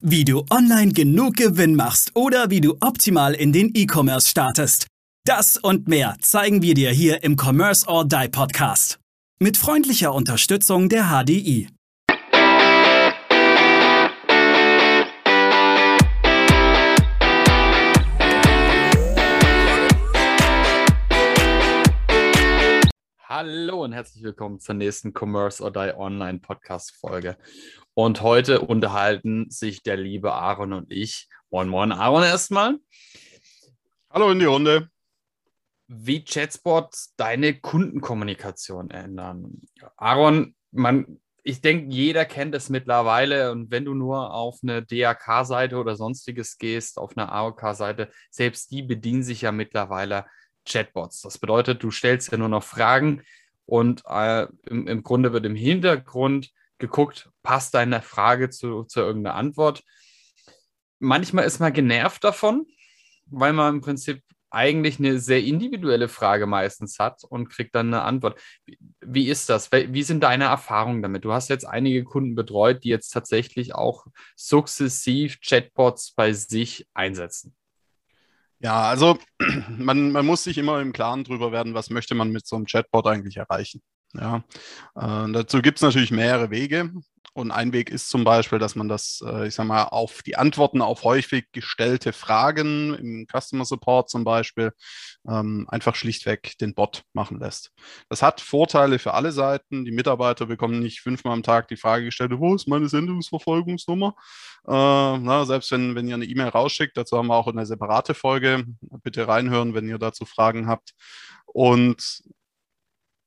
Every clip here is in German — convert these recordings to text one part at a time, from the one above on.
Wie du online genug Gewinn machst oder wie du optimal in den E-Commerce startest. Das und mehr zeigen wir dir hier im Commerce or Die Podcast. Mit freundlicher Unterstützung der HDI. Hallo und herzlich willkommen zur nächsten Commerce or Die Online Podcast Folge. Und heute unterhalten sich der liebe Aaron und ich. Moin, moin, Aaron erstmal. Hallo in die Runde. Wie Chatbots deine Kundenkommunikation ändern. Aaron, man, ich denke, jeder kennt es mittlerweile. Und wenn du nur auf eine DAK-Seite oder sonstiges gehst, auf eine AOK-Seite, selbst die bedienen sich ja mittlerweile Chatbots. Das bedeutet, du stellst ja nur noch Fragen und äh, im, im, Grunde wird im Hintergrund geguckt, passt deine Frage zu, zu irgendeiner Antwort. Manchmal ist man genervt davon, weil man im Prinzip eigentlich eine sehr individuelle Frage meistens hat und kriegt dann eine Antwort. Wie, ist das? Wie sind deine Erfahrungen damit? Du hast jetzt einige Kunden betreut, die jetzt tatsächlich auch sukzessiv Chatbots bei sich einsetzen. Ja, also man, man muss sich immer im Klaren drüber werden, was möchte man mit so einem Chatbot eigentlich erreichen. Ja, äh, dazu gibt es natürlich mehrere Wege. Und ein Weg ist zum Beispiel, dass man das, äh, ich sag mal, auf die Antworten auf häufig gestellte Fragen im Customer Support zum Beispiel ähm, einfach schlichtweg den Bot machen lässt. Das hat Vorteile für alle Seiten. Die Mitarbeiter bekommen nicht fünfmal am Tag die Frage gestellt, wo ist meine Sendungsverfolgungsnummer? Äh, na, selbst wenn, wenn ihr eine E-Mail rausschickt, dazu haben wir auch eine separate Folge. Bitte reinhören, wenn ihr dazu Fragen habt. Und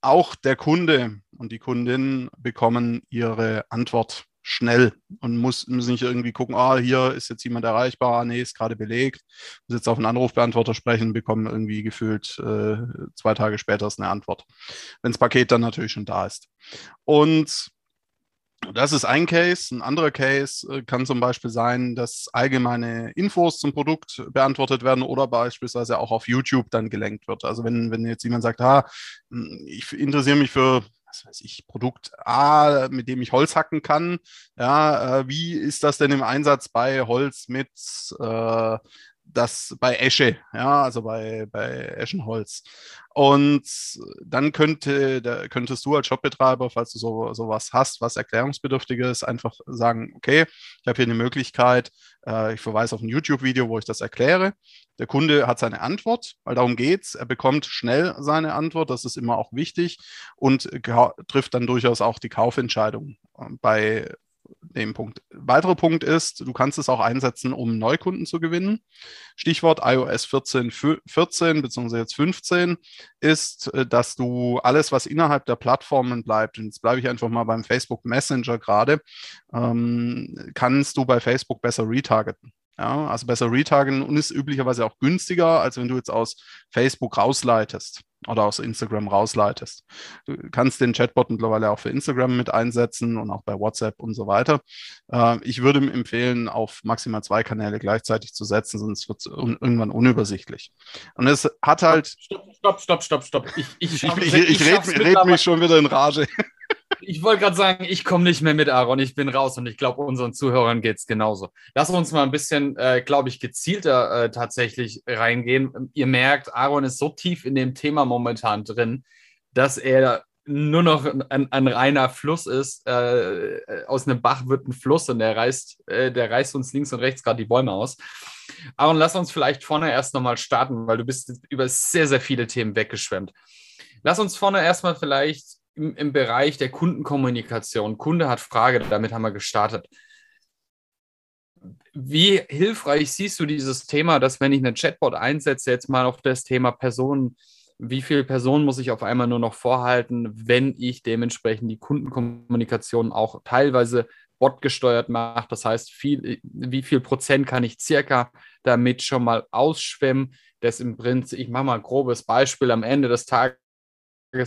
auch der Kunde und die Kundin bekommen ihre Antwort schnell und muss, müssen nicht irgendwie gucken, ah, hier ist jetzt jemand erreichbar, ah, nee, ist gerade belegt, muss jetzt auf einen Anrufbeantworter sprechen, bekommen irgendwie gefühlt äh, zwei Tage später ist eine Antwort, wenn das Paket dann natürlich schon da ist. Und das ist ein Case. Ein anderer Case äh, kann zum Beispiel sein, dass allgemeine Infos zum Produkt beantwortet werden oder beispielsweise auch auf YouTube dann gelenkt wird. Also wenn, wenn jetzt jemand sagt, ah, hm, ich interessiere mich für was weiß ich, Produkt A, mit dem ich Holz hacken kann. Ja, äh, wie ist das denn im Einsatz bei Holz mit äh, das bei Esche, ja, also bei, bei Eschenholz. Und dann könnte, da könntest du als Shopbetreiber, falls du so sowas hast, was erklärungsbedürftiges, einfach sagen, okay, ich habe hier eine Möglichkeit, äh, ich verweise auf ein YouTube-Video, wo ich das erkläre. Der Kunde hat seine Antwort, weil darum geht es. Er bekommt schnell seine Antwort, das ist immer auch wichtig und trifft dann durchaus auch die Kaufentscheidung. Bei dem Punkt. Weiterer Punkt ist, du kannst es auch einsetzen, um Neukunden zu gewinnen. Stichwort iOS 14, 14 bzw. jetzt 15 ist, äh, dass du alles, was innerhalb der Plattformen bleibt, und jetzt bleibe ich einfach mal beim Facebook Messenger gerade, ähm, kannst du bei Facebook besser retargeten. Ja, also besser retargeten und ist üblicherweise auch günstiger, als wenn du jetzt aus Facebook rausleitest oder aus Instagram rausleitest. Du kannst den Chatbot mittlerweile auch für Instagram mit einsetzen und auch bei WhatsApp und so weiter. Äh, ich würde empfehlen, auf maximal zwei Kanäle gleichzeitig zu setzen, sonst wird es irgendwann unübersichtlich. Und es hat halt. Stopp, stopp, stopp, stopp, stopp. Ich, ich, ich, ich, ich, ich rede red mich schon wieder in Rage ich wollte gerade sagen, ich komme nicht mehr mit, Aaron. Ich bin raus und ich glaube, unseren Zuhörern geht es genauso. Lass uns mal ein bisschen, äh, glaube ich, gezielter äh, tatsächlich reingehen. Ihr merkt, Aaron ist so tief in dem Thema momentan drin, dass er nur noch ein, ein reiner Fluss ist. Äh, aus einem Bach wird ein Fluss und der reißt, äh, der reißt uns links und rechts gerade die Bäume aus. Aaron, lass uns vielleicht vorne erst nochmal starten, weil du bist über sehr, sehr viele Themen weggeschwemmt. Lass uns vorne erstmal vielleicht im, im Bereich der Kundenkommunikation. Kunde hat Frage, damit haben wir gestartet. Wie hilfreich siehst du dieses Thema, dass wenn ich einen Chatbot einsetze, jetzt mal auf das Thema Personen, wie viele Personen muss ich auf einmal nur noch vorhalten, wenn ich dementsprechend die Kundenkommunikation auch teilweise botgesteuert mache? Das heißt, viel, wie viel Prozent kann ich circa damit schon mal ausschwemmen? Das im Prinzip, ich mache mal ein grobes Beispiel, am Ende des Tages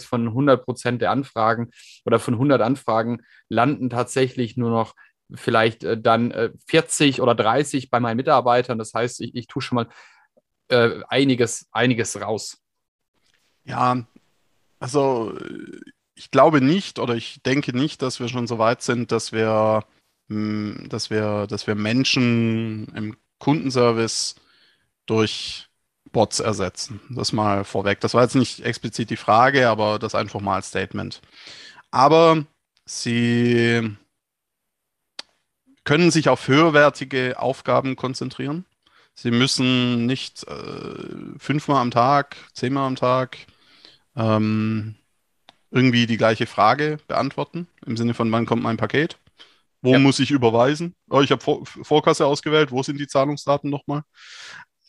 von 100 Prozent der Anfragen oder von 100 Anfragen landen tatsächlich nur noch vielleicht äh, dann äh, 40 oder 30 bei meinen Mitarbeitern. Das heißt, ich, ich tue schon mal äh, einiges, einiges raus. Ja, also ich glaube nicht oder ich denke nicht, dass wir schon so weit sind, dass wir mh, dass wir, dass wir Menschen im Kundenservice durch Bots ersetzen. Das mal vorweg. Das war jetzt nicht explizit die Frage, aber das einfach mal als Statement. Aber sie können sich auf höherwertige Aufgaben konzentrieren. Sie müssen nicht äh, fünfmal am Tag, zehnmal am Tag ähm, irgendwie die gleiche Frage beantworten, im Sinne von, wann kommt mein Paket? Wo ja. muss ich überweisen? Oh, ich habe Vor Vorkasse ausgewählt, wo sind die Zahlungsdaten nochmal?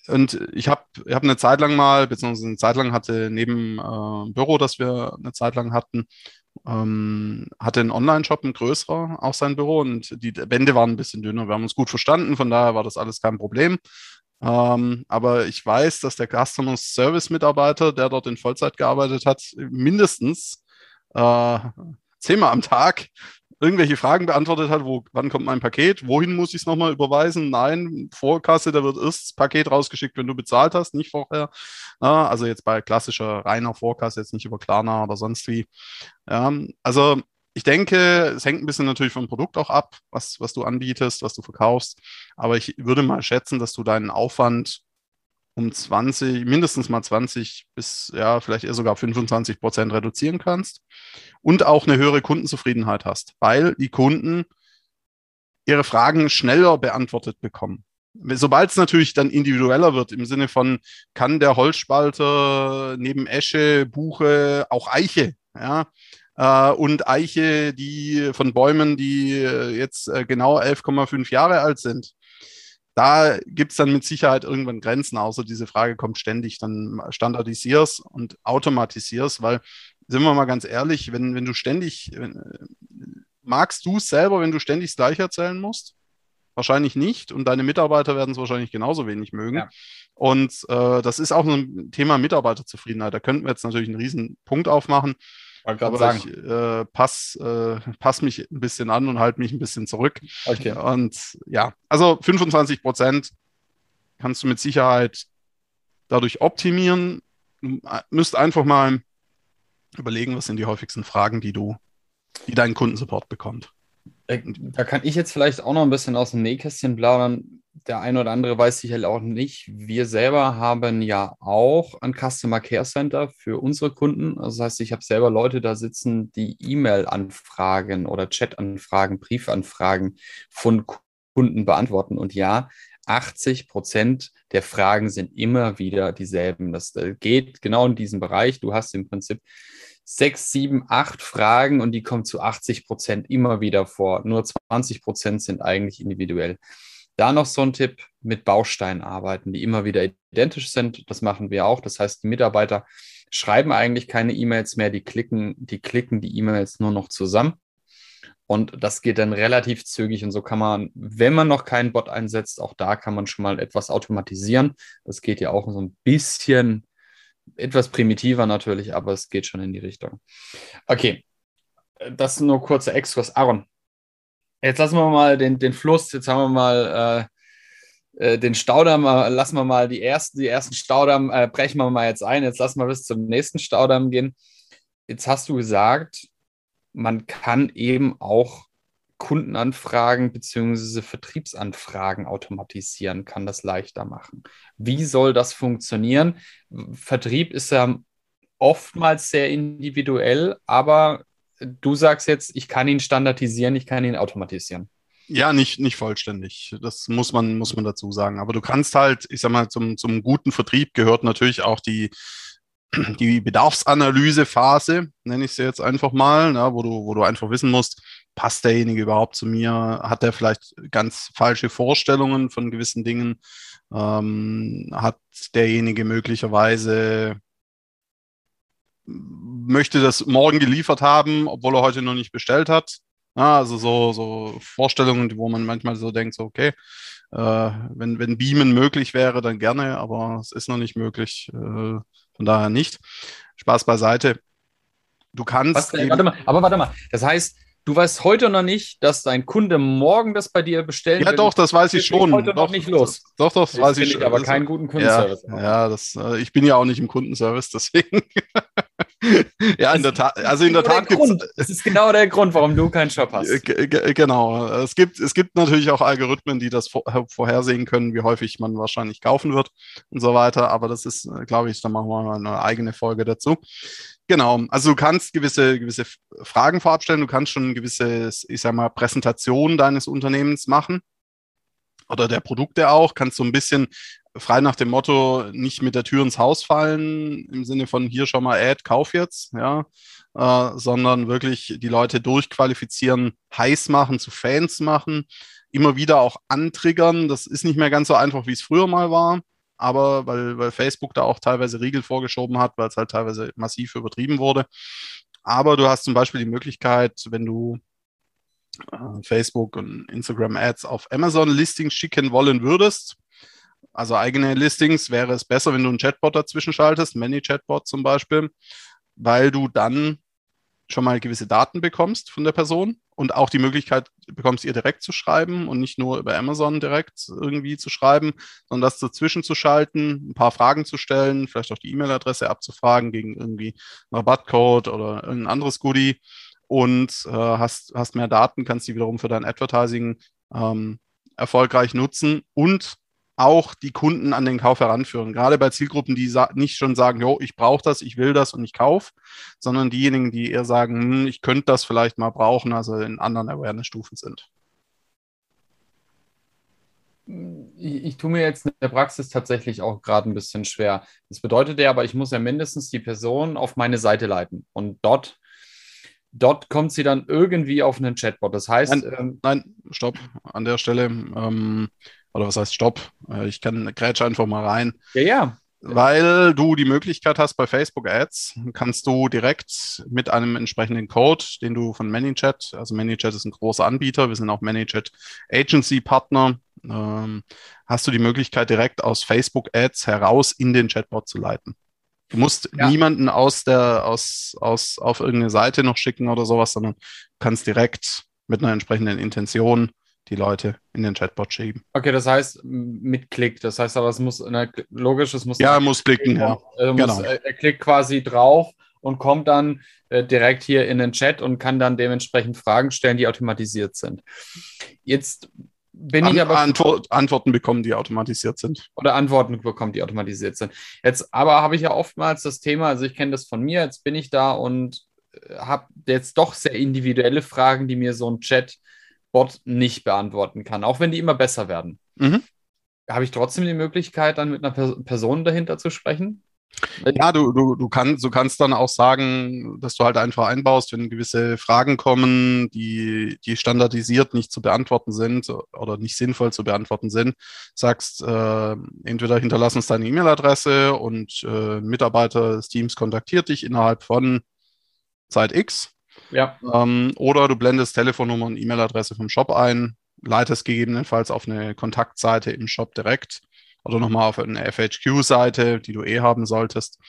Und ich habe ich hab eine Zeit lang mal, beziehungsweise eine Zeit lang hatte neben äh, Büro, das wir eine Zeit lang hatten, ähm, hatte einen Online-Shop, ein größerer, auch sein Büro und die Wände waren ein bisschen dünner. Wir haben uns gut verstanden, von daher war das alles kein Problem. Ähm, aber ich weiß, dass der Customer Service Mitarbeiter, der dort in Vollzeit gearbeitet hat, mindestens äh, zehnmal am Tag irgendwelche Fragen beantwortet hat, wo, wann kommt mein Paket, wohin muss ich es nochmal überweisen? Nein, Vorkasse, da wird erst das Paket rausgeschickt, wenn du bezahlt hast, nicht vorher. Ja, also jetzt bei klassischer reiner Vorkasse, jetzt nicht über Klarna oder sonst wie. Ja, also ich denke, es hängt ein bisschen natürlich vom Produkt auch ab, was, was du anbietest, was du verkaufst. Aber ich würde mal schätzen, dass du deinen Aufwand um 20, mindestens mal 20 bis ja, vielleicht eher sogar 25 Prozent reduzieren kannst und auch eine höhere Kundenzufriedenheit hast, weil die Kunden ihre Fragen schneller beantwortet bekommen. Sobald es natürlich dann individueller wird, im Sinne von, kann der Holzspalter neben Esche, Buche, auch Eiche, ja, äh, und Eiche, die von Bäumen, die äh, jetzt äh, genau 11,5 Jahre alt sind, da gibt es dann mit Sicherheit irgendwann Grenzen, außer diese Frage kommt ständig. Dann standardisierst und automatisierst, weil, sind wir mal ganz ehrlich, wenn, wenn du ständig, wenn, magst du es selber, wenn du ständig das Gleiche erzählen musst? Wahrscheinlich nicht und deine Mitarbeiter werden es wahrscheinlich genauso wenig mögen. Ja. Und äh, das ist auch ein Thema Mitarbeiterzufriedenheit. Da könnten wir jetzt natürlich einen riesen Punkt aufmachen. Aber sagen. ich äh, pass, äh, pass mich ein bisschen an und halte mich ein bisschen zurück. Okay. Und ja, also 25 Prozent kannst du mit Sicherheit dadurch optimieren. Du äh, müsst einfach mal überlegen, was sind die häufigsten Fragen, die du, die dein Kundensupport bekommt. Äh, da kann ich jetzt vielleicht auch noch ein bisschen aus dem Nähkästchen plaudern der eine oder andere weiß sicherlich auch nicht. Wir selber haben ja auch ein Customer Care Center für unsere Kunden. Also das heißt, ich habe selber Leute da sitzen, die E-Mail-Anfragen oder Chat-Anfragen, Briefanfragen von Kunden beantworten. Und ja, 80 Prozent der Fragen sind immer wieder dieselben. Das äh, geht genau in diesem Bereich. Du hast im Prinzip sechs, sieben, acht Fragen und die kommen zu 80 Prozent immer wieder vor. Nur 20 Prozent sind eigentlich individuell. Da noch so ein Tipp mit Bausteinen arbeiten, die immer wieder identisch sind. Das machen wir auch. Das heißt, die Mitarbeiter schreiben eigentlich keine E-Mails mehr, die klicken, die klicken die E-Mails nur noch zusammen. Und das geht dann relativ zügig. Und so kann man, wenn man noch keinen Bot einsetzt, auch da kann man schon mal etwas automatisieren. Das geht ja auch so ein bisschen etwas primitiver natürlich, aber es geht schon in die Richtung. Okay, das nur kurzer Exkurs. Aaron, Jetzt lassen wir mal den, den Fluss, jetzt haben wir mal äh, äh, den Staudamm, äh, lassen wir mal die ersten, die ersten Staudamm, äh, brechen wir mal jetzt ein, jetzt lassen wir bis zum nächsten Staudamm gehen. Jetzt hast du gesagt, man kann eben auch Kundenanfragen bzw. Vertriebsanfragen automatisieren, kann das leichter machen. Wie soll das funktionieren? Vertrieb ist ja oftmals sehr individuell, aber du sagst jetzt, ich kann ihn standardisieren, ich kann ihn automatisieren. Ja, nicht, nicht vollständig. Das muss man, muss man dazu sagen. Aber du kannst halt, ich sag mal, zum, zum guten Vertrieb gehört natürlich auch die, die Bedarfsanalysephase, nenne ich sie jetzt einfach mal, na, wo, du, wo du einfach wissen musst, passt derjenige überhaupt zu mir? Hat er vielleicht ganz falsche Vorstellungen von gewissen Dingen? Ähm, hat derjenige möglicherweise möchte das morgen geliefert haben, obwohl er heute noch nicht bestellt hat. Ja, also so, so Vorstellungen, wo man manchmal so denkt, so, okay, äh, wenn, wenn Beamen möglich wäre, dann gerne, aber es ist noch nicht möglich. Äh, von daher nicht. Spaß beiseite. Du kannst. Was, warte mal, aber warte mal, das heißt, Du weißt heute noch nicht, dass dein Kunde morgen das bei dir bestellen Ja, will. doch, das weiß ich schon. Heute doch, noch nicht los. Doch, doch, das, das weiß ich schon. aber keinen guten Kundenservice. Ja, ja das, äh, ich bin ja auch nicht im Kundenservice, deswegen. ja, in der Tat. Also in der Tat gibt es. Das ist genau der Grund, warum du keinen Shop hast. Genau. Es gibt, es gibt natürlich auch Algorithmen, die das vorhersehen können, wie häufig man wahrscheinlich kaufen wird und so weiter. Aber das ist, glaube ich, da machen wir mal eine eigene Folge dazu. Genau, also du kannst gewisse, gewisse Fragen vorab stellen, du kannst schon gewisse, ich sag mal, Präsentation deines Unternehmens machen oder der Produkte auch, kannst so ein bisschen frei nach dem Motto nicht mit der Tür ins Haus fallen, im Sinne von hier schon mal Ad, kauf jetzt, ja, äh, sondern wirklich die Leute durchqualifizieren, heiß machen, zu Fans machen, immer wieder auch antriggern. Das ist nicht mehr ganz so einfach, wie es früher mal war, aber weil, weil Facebook da auch teilweise Riegel vorgeschoben hat, weil es halt teilweise massiv übertrieben wurde. Aber du hast zum Beispiel die Möglichkeit, wenn du äh, Facebook und Instagram Ads auf Amazon Listings schicken wollen würdest, also eigene Listings, wäre es besser, wenn du einen Chatbot dazwischen schaltest, Many-Chatbot zum Beispiel, weil du dann schon mal gewisse Daten bekommst von der Person und auch die Möglichkeit bekommst, ihr direkt zu schreiben und nicht nur über Amazon direkt irgendwie zu schreiben, sondern das dazwischen zu schalten, ein paar Fragen zu stellen, vielleicht auch die E-Mail-Adresse abzufragen gegen irgendwie einen Rabattcode oder irgendein anderes Goodie und äh, hast, hast mehr Daten, kannst die wiederum für dein Advertising ähm, erfolgreich nutzen und auch die Kunden an den Kauf heranführen. Gerade bei Zielgruppen, die nicht schon sagen, jo, ich brauche das, ich will das und ich kaufe, sondern diejenigen, die eher sagen, hm, ich könnte das vielleicht mal brauchen, also in anderen Awareness-Stufen sind. Ich, ich tue mir jetzt in der Praxis tatsächlich auch gerade ein bisschen schwer. Das bedeutet ja aber, ich muss ja mindestens die Person auf meine Seite leiten und dort dort kommt sie dann irgendwie auf einen Chatbot. Das heißt. Nein, ähm, nein stopp. An der Stelle ähm, oder was heißt Stopp? Äh, ich kann grätsch einfach mal rein. Ja, ja. Weil du die Möglichkeit hast, bei Facebook Ads kannst du direkt mit einem entsprechenden Code, den du von ManyChat, also ManyChat ist ein großer Anbieter, wir sind auch ManyChat Agency Partner, ähm, hast du die Möglichkeit, direkt aus Facebook Ads heraus in den Chatbot zu leiten. Du musst ja. niemanden aus der, aus, aus, auf irgendeine Seite noch schicken oder sowas, sondern kannst direkt mit einer entsprechenden Intention die Leute in den Chatbot schieben. Okay, das heißt mit Klick. Das heißt aber, es muss na, logisch, es muss. Ja, er muss klicken, ja. Er, genau. muss, er, klickt quasi drauf und kommt dann äh, direkt hier in den Chat und kann dann dementsprechend Fragen stellen, die automatisiert sind. Jetzt bin An, ich aber. Antwort, Antworten bekommen, die automatisiert sind. Oder Antworten bekommen, die automatisiert sind. Jetzt aber habe ich ja oftmals das Thema, also ich kenne das von mir, jetzt bin ich da und äh, habe jetzt doch sehr individuelle Fragen, die mir so ein Chat Bot nicht beantworten kann, auch wenn die immer besser werden. Mhm. Habe ich trotzdem die Möglichkeit, dann mit einer Person dahinter zu sprechen? Ja, du, du, du, kannst, du kannst dann auch sagen, dass du halt einfach einbaust, wenn gewisse Fragen kommen, die, die standardisiert nicht zu beantworten sind oder nicht sinnvoll zu beantworten sind, sagst, äh, entweder hinterlass uns deine E-Mail-Adresse und äh, ein Mitarbeiter des Teams kontaktiert dich innerhalb von Zeit X ja. Ähm, oder du blendest Telefonnummer und E-Mail-Adresse vom Shop ein, leitest gegebenenfalls auf eine Kontaktseite im Shop direkt oder nochmal auf eine FHQ-Seite, die du eh haben solltest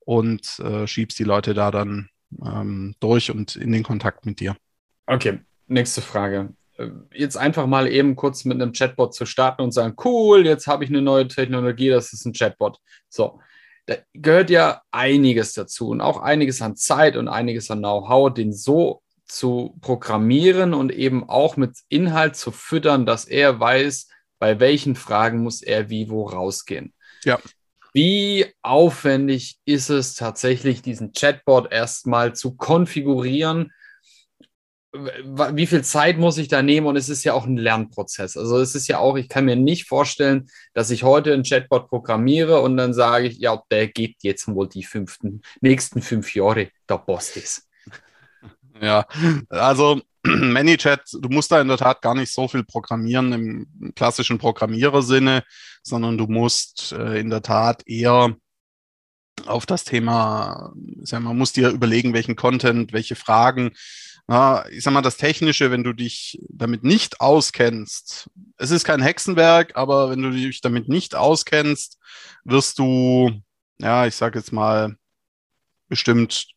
und äh, schiebst die Leute da dann ähm, durch und in den Kontakt mit dir. Okay, nächste Frage. Äh, jetzt einfach mal eben kurz mit einem Chatbot zu starten und sagen, cool, jetzt habe ich eine neue Technologie, das ist ein Chatbot. So, da gehört ja einiges dazu und auch einiges an Zeit und einiges an Know-how, den so zu programmieren und eben auch mit Inhalt zu füttern, dass er weiß, bei welchen Fragen muss er wie wo rausgehen. Ja. Wie aufwendig ist es tatsächlich, diesen Chatbot erstmal zu konfigurieren, wie viel Zeit muss ich da nehmen? Und es ist ja auch ein Lernprozess. Also es ist ja auch, ich kann mir nicht vorstellen, dass ich heute einen Chatbot programmiere und dann sage ich, ja, der geht jetzt wohl die fünften, nächsten fünf Jahre, der Boss ist. Ja, also ManyChat, du musst da in der Tat gar nicht so viel programmieren im klassischen Programmierer-Sinne, sondern du musst äh, in der Tat eher auf das Thema, man muss dir überlegen, welchen Content, welche Fragen na, ich sag mal, das Technische, wenn du dich damit nicht auskennst, es ist kein Hexenwerk, aber wenn du dich damit nicht auskennst, wirst du, ja, ich sag jetzt mal, bestimmt,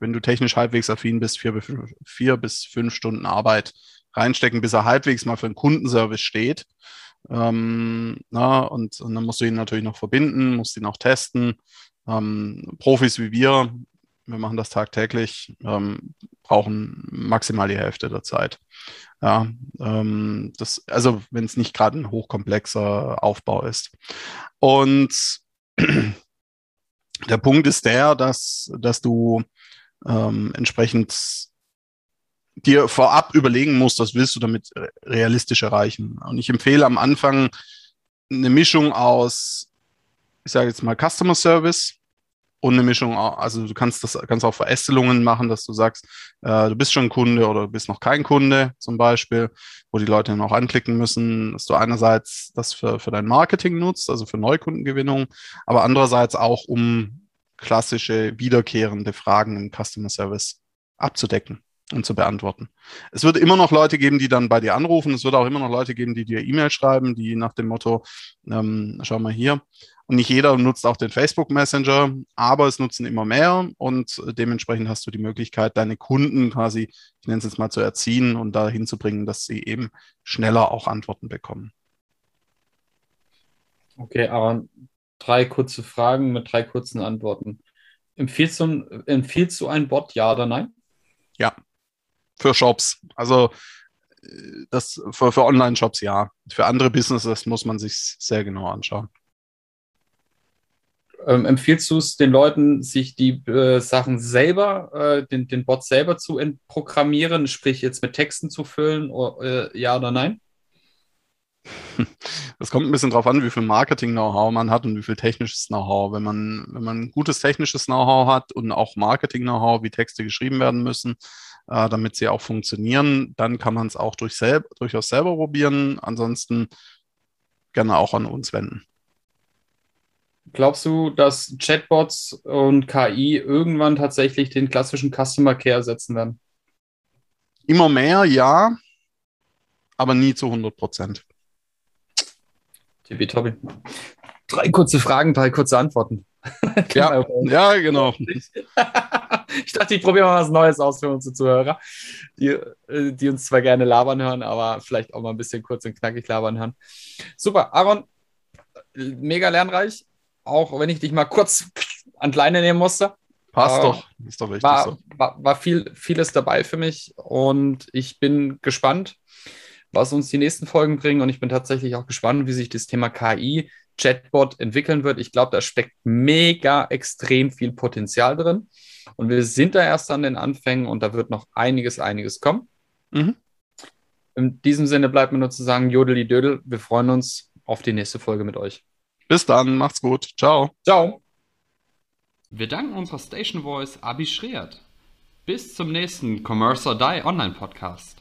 wenn du technisch halbwegs affin bist, vier, vier bis fünf Stunden Arbeit reinstecken, bis er halbwegs mal für einen Kundenservice steht. Ähm, na, und, und, dann musst du ihn natürlich noch verbinden, musst ihn auch testen. Ähm, Profis wie wir, wir machen das tagtäglich, ähm, brauchen maximal die Hälfte der Zeit. Ja, ähm, das, also wenn es nicht gerade ein hochkomplexer Aufbau ist. Und der Punkt ist der, dass, dass du ähm, entsprechend dir vorab überlegen musst, was willst du damit realistisch erreichen. Und ich empfehle am Anfang eine Mischung aus, ich sage jetzt mal Customer Service, und eine Mischung, also du kannst das kannst auch Verästelungen machen, dass du sagst, äh, du bist schon Kunde oder du bist noch kein Kunde zum Beispiel, wo die Leute noch anklicken müssen, dass du einerseits das für, für dein Marketing nutzt, also für Neukundengewinnung, aber andererseits auch um klassische wiederkehrende Fragen im Customer Service abzudecken und zu beantworten. Es wird immer noch Leute geben, die dann bei dir anrufen. Es wird auch immer noch Leute geben, die dir E-Mail schreiben, die nach dem Motto, ähm, schau mal hier, und nicht jeder nutzt auch den Facebook Messenger, aber es nutzen immer mehr und dementsprechend hast du die Möglichkeit, deine Kunden quasi, ich nenne es jetzt mal, zu erziehen und dahin zu bringen, dass sie eben schneller auch Antworten bekommen. Okay, aber drei kurze Fragen mit drei kurzen Antworten. Empfiehlst du, empfiehlst du einen Bot, ja oder nein? Ja, für Shops. Also das für, für Online-Shops ja. Für andere Businesses muss man sich sehr genau anschauen. Ähm, empfiehlst du es den Leuten, sich die äh, Sachen selber, äh, den, den Bot selber zu programmieren, sprich jetzt mit Texten zu füllen, oder, äh, ja oder nein? Das kommt ein bisschen drauf an, wie viel Marketing-Know-how man hat und wie viel technisches Know-how. Wenn man, wenn man gutes technisches Know-how hat und auch Marketing-Know-how, wie Texte geschrieben werden müssen, äh, damit sie auch funktionieren, dann kann man es auch durch selb durchaus selber probieren. Ansonsten gerne auch an uns wenden. Glaubst du, dass Chatbots und KI irgendwann tatsächlich den klassischen Customer Care ersetzen werden? Immer mehr, ja, aber nie zu 100 Prozent. Tippitoppi. Drei kurze Fragen, drei kurze Antworten. ja, ja, genau. ich dachte, ich probiere mal was Neues aus für unsere Zuhörer, die, äh, die uns zwar gerne labern hören, aber vielleicht auch mal ein bisschen kurz und knackig labern hören. Super, Aaron, mega lernreich auch wenn ich dich mal kurz an Leine nehmen musste. Passt äh, doch, ist doch richtig war, so. War, war viel, vieles dabei für mich und ich bin gespannt, was uns die nächsten Folgen bringen und ich bin tatsächlich auch gespannt, wie sich das Thema KI, Chatbot entwickeln wird. Ich glaube, da steckt mega extrem viel Potenzial drin und wir sind da erst an den Anfängen und da wird noch einiges, einiges kommen. Mhm. In diesem Sinne bleibt mir nur zu sagen, Jodeli Dödel, wir freuen uns auf die nächste Folge mit euch. Bis dann, macht's gut. Ciao. Ciao. Wir danken unserer Station Voice Abi Schreert. Bis zum nächsten Commerce or Die Online Podcast.